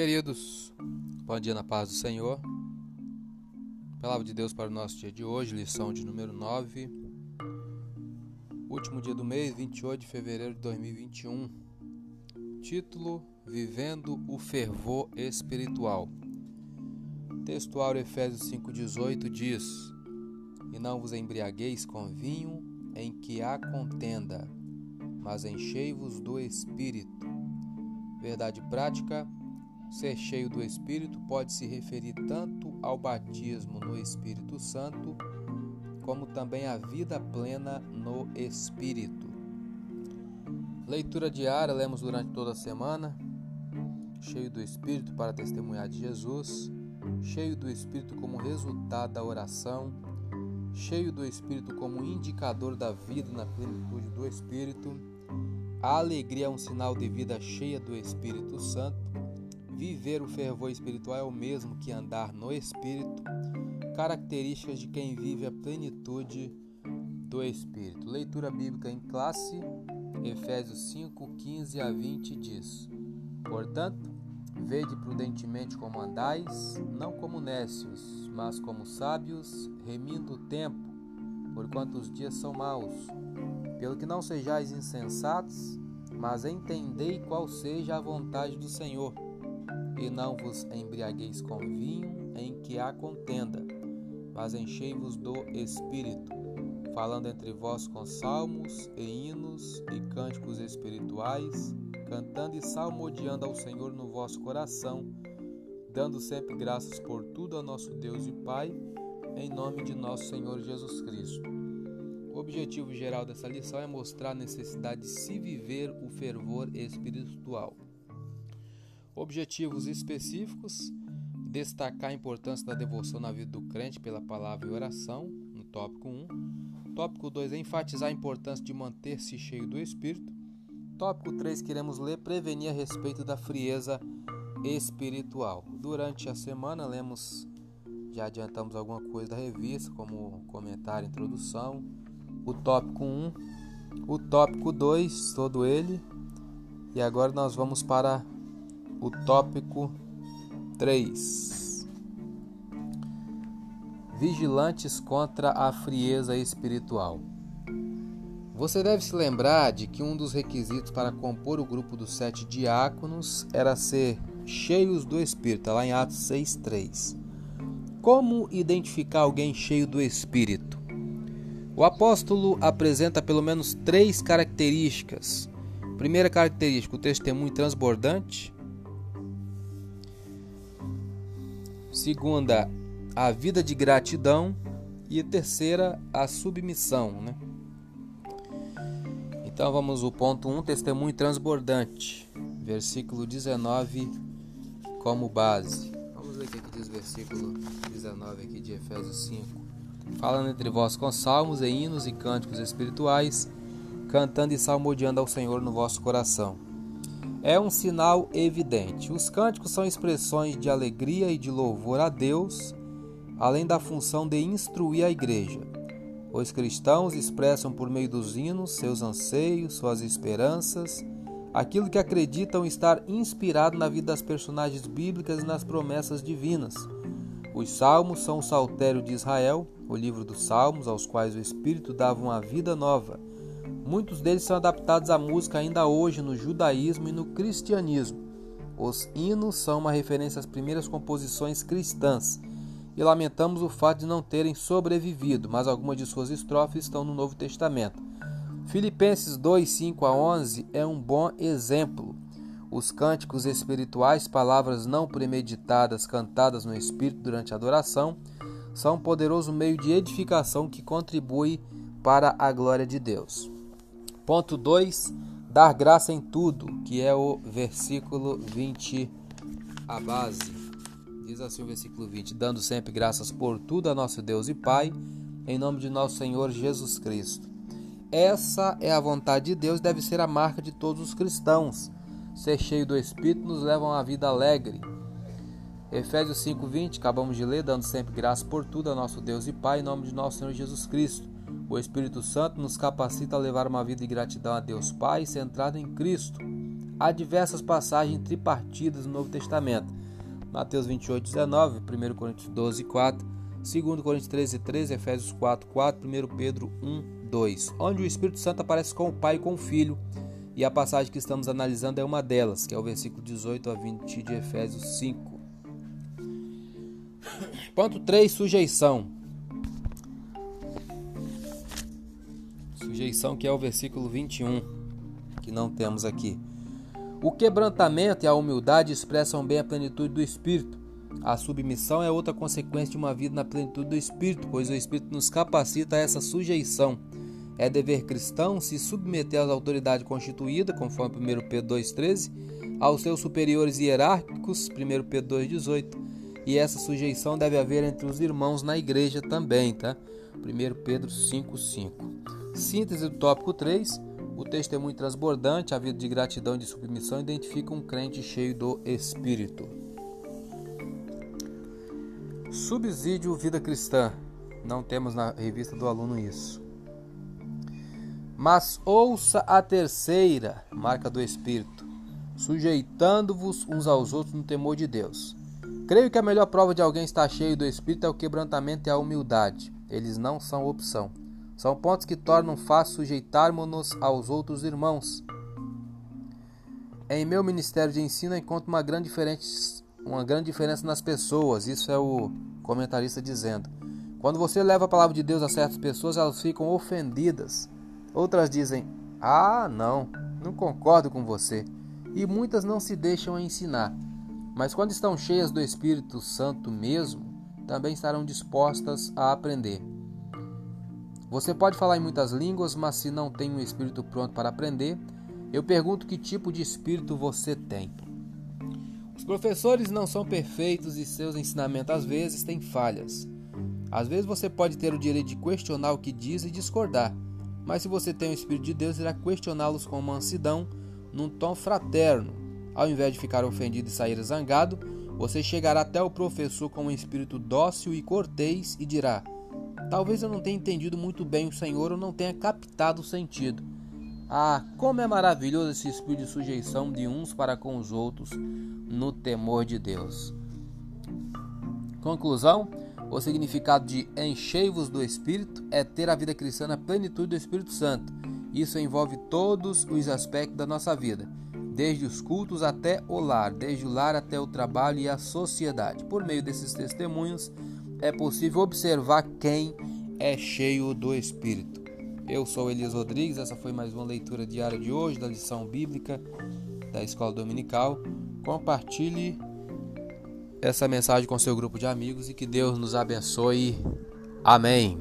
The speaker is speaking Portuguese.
Queridos, bom dia na paz do Senhor. Palavra de Deus para o nosso dia de hoje, lição de número 9. Último dia do mês, 28 de fevereiro de 2021. Título: Vivendo o fervor espiritual. Textual Efésios 5:18 diz: E não vos embriagueis com vinho em que há contenda, mas enchei-vos do espírito. Verdade prática: Ser cheio do Espírito pode se referir tanto ao batismo no Espírito Santo, como também à vida plena no Espírito. Leitura diária, lemos durante toda a semana. Cheio do Espírito para testemunhar de Jesus, cheio do Espírito como resultado da oração, cheio do Espírito como indicador da vida na plenitude do Espírito. A alegria é um sinal de vida cheia do Espírito Santo Viver o fervor espiritual é o mesmo que andar no Espírito, características de quem vive a plenitude do Espírito. Leitura bíblica em classe, Efésios 5, 15 a 20 diz: Portanto, vede prudentemente como andais, não como nécios, mas como sábios, remindo o tempo, porquanto os dias são maus. Pelo que não sejais insensatos, mas entendei qual seja a vontade do Senhor e não vos embriagueis com vinho em que há contenda, mas enchei-vos do Espírito, falando entre vós com salmos e hinos e cânticos espirituais, cantando e salmodiando ao Senhor no vosso coração, dando sempre graças por tudo a nosso Deus e Pai, em nome de nosso Senhor Jesus Cristo. O objetivo geral dessa lição é mostrar a necessidade de se viver o fervor espiritual. Objetivos específicos: destacar a importância da devoção na vida do crente pela palavra e oração, no tópico 1. Tópico 2: enfatizar a importância de manter-se cheio do Espírito. Tópico 3: queremos ler prevenir a respeito da frieza espiritual. Durante a semana lemos, já adiantamos alguma coisa da revista, como comentário, introdução. O tópico 1, o tópico 2, todo ele. E agora nós vamos para o tópico 3. Vigilantes contra a frieza espiritual. Você deve se lembrar de que um dos requisitos para compor o grupo dos sete diáconos era ser cheios do Espírito, tá lá em Atos 6,3. Como identificar alguém cheio do Espírito? O apóstolo apresenta pelo menos três características. Primeira característica, o testemunho transbordante. Segunda, a vida de gratidão. E terceira, a submissão. Né? Então vamos ao ponto 1, um, testemunho transbordante. Versículo 19 como base. Vamos ler o que diz o versículo 19 aqui de Efésios 5. Falando entre vós com salmos e hinos e cânticos espirituais, cantando e salmodiando ao Senhor no vosso coração é um sinal evidente. Os cânticos são expressões de alegria e de louvor a Deus, além da função de instruir a igreja. Os cristãos expressam por meio dos hinos seus anseios, suas esperanças, aquilo que acreditam estar inspirado na vida das personagens bíblicas e nas promessas divinas. Os salmos são o saltério de Israel, o livro dos salmos, aos quais o Espírito dava uma vida nova Muitos deles são adaptados à música ainda hoje no judaísmo e no cristianismo. Os hinos são uma referência às primeiras composições cristãs e lamentamos o fato de não terem sobrevivido, mas algumas de suas estrofes estão no Novo Testamento. Filipenses 2, 5 a 11 é um bom exemplo. Os cânticos espirituais, palavras não premeditadas cantadas no Espírito durante a adoração, são um poderoso meio de edificação que contribui para a glória de Deus. Ponto 2. Dar graça em tudo, que é o versículo 20, a base. Diz assim o versículo 20: Dando sempre graças por tudo a nosso Deus e Pai, em nome de nosso Senhor Jesus Cristo. Essa é a vontade de Deus, deve ser a marca de todos os cristãos. Ser cheio do Espírito nos leva a uma vida alegre. Efésios 5:20, acabamos de ler, dando sempre graça por tudo a nosso Deus e Pai, em nome de nosso Senhor Jesus Cristo. O Espírito Santo nos capacita a levar uma vida de gratidão a Deus Pai centrada em Cristo. há diversas passagens tripartidas no Novo Testamento. Mateus 28, 19, 1 Coríntios 12, 4, 2 Coríntios 13, 13, Efésios 4, 4, 1 Pedro 1, 2, onde o Espírito Santo aparece com o Pai e com o Filho, e a passagem que estamos analisando é uma delas, que é o versículo 18 a 20 de Efésios 5. Ponto 3, sujeição. Sujeição que é o versículo 21, que não temos aqui. O quebrantamento e a humildade expressam bem a plenitude do Espírito. A submissão é outra consequência de uma vida na plenitude do Espírito, pois o Espírito nos capacita a essa sujeição. É dever cristão se submeter às autoridades constituídas, conforme 1 Pedro 2,13, aos seus superiores hierárquicos, 1 Pedro 2,18, e essa sujeição deve haver entre os irmãos na igreja também, tá? 1 Pedro 5,5. Síntese do tópico 3. O testemunho transbordante, a vida de gratidão e de submissão identifica um crente cheio do Espírito. Subsídio Vida Cristã. Não temos na revista do aluno isso. Mas ouça a terceira marca do Espírito, sujeitando-vos uns aos outros no temor de Deus. Creio que a melhor prova de alguém estar cheio do Espírito é o quebrantamento e a humildade. Eles não são opção. São pontos que tornam fácil sujeitarmos-nos aos outros irmãos. Em meu ministério de ensino encontro uma grande, uma grande diferença nas pessoas. Isso é o comentarista dizendo. Quando você leva a palavra de Deus a certas pessoas, elas ficam ofendidas. Outras dizem: Ah, não, não concordo com você. E muitas não se deixam ensinar. Mas quando estão cheias do Espírito Santo mesmo, também estarão dispostas a aprender. Você pode falar em muitas línguas, mas se não tem um espírito pronto para aprender, eu pergunto que tipo de espírito você tem. Os professores não são perfeitos e seus ensinamentos às vezes têm falhas. Às vezes você pode ter o direito de questionar o que diz e discordar, mas se você tem o Espírito de Deus, irá questioná-los com mansidão, num tom fraterno. Ao invés de ficar ofendido e sair zangado, você chegará até o professor com um espírito dócil e cortês e dirá: Talvez eu não tenha entendido muito bem o Senhor ou não tenha captado o sentido. Ah, como é maravilhoso esse espírito de sujeição de uns para com os outros no temor de Deus. Conclusão: o significado de enchei-vos do Espírito é ter a vida cristã na plenitude do Espírito Santo. Isso envolve todos os aspectos da nossa vida, desde os cultos até o lar, desde o lar até o trabalho e a sociedade. Por meio desses testemunhos, é possível observar quem é cheio do Espírito. Eu sou Elias Rodrigues, essa foi mais uma leitura diária de hoje da lição bíblica da Escola Dominical. Compartilhe essa mensagem com seu grupo de amigos e que Deus nos abençoe. Amém.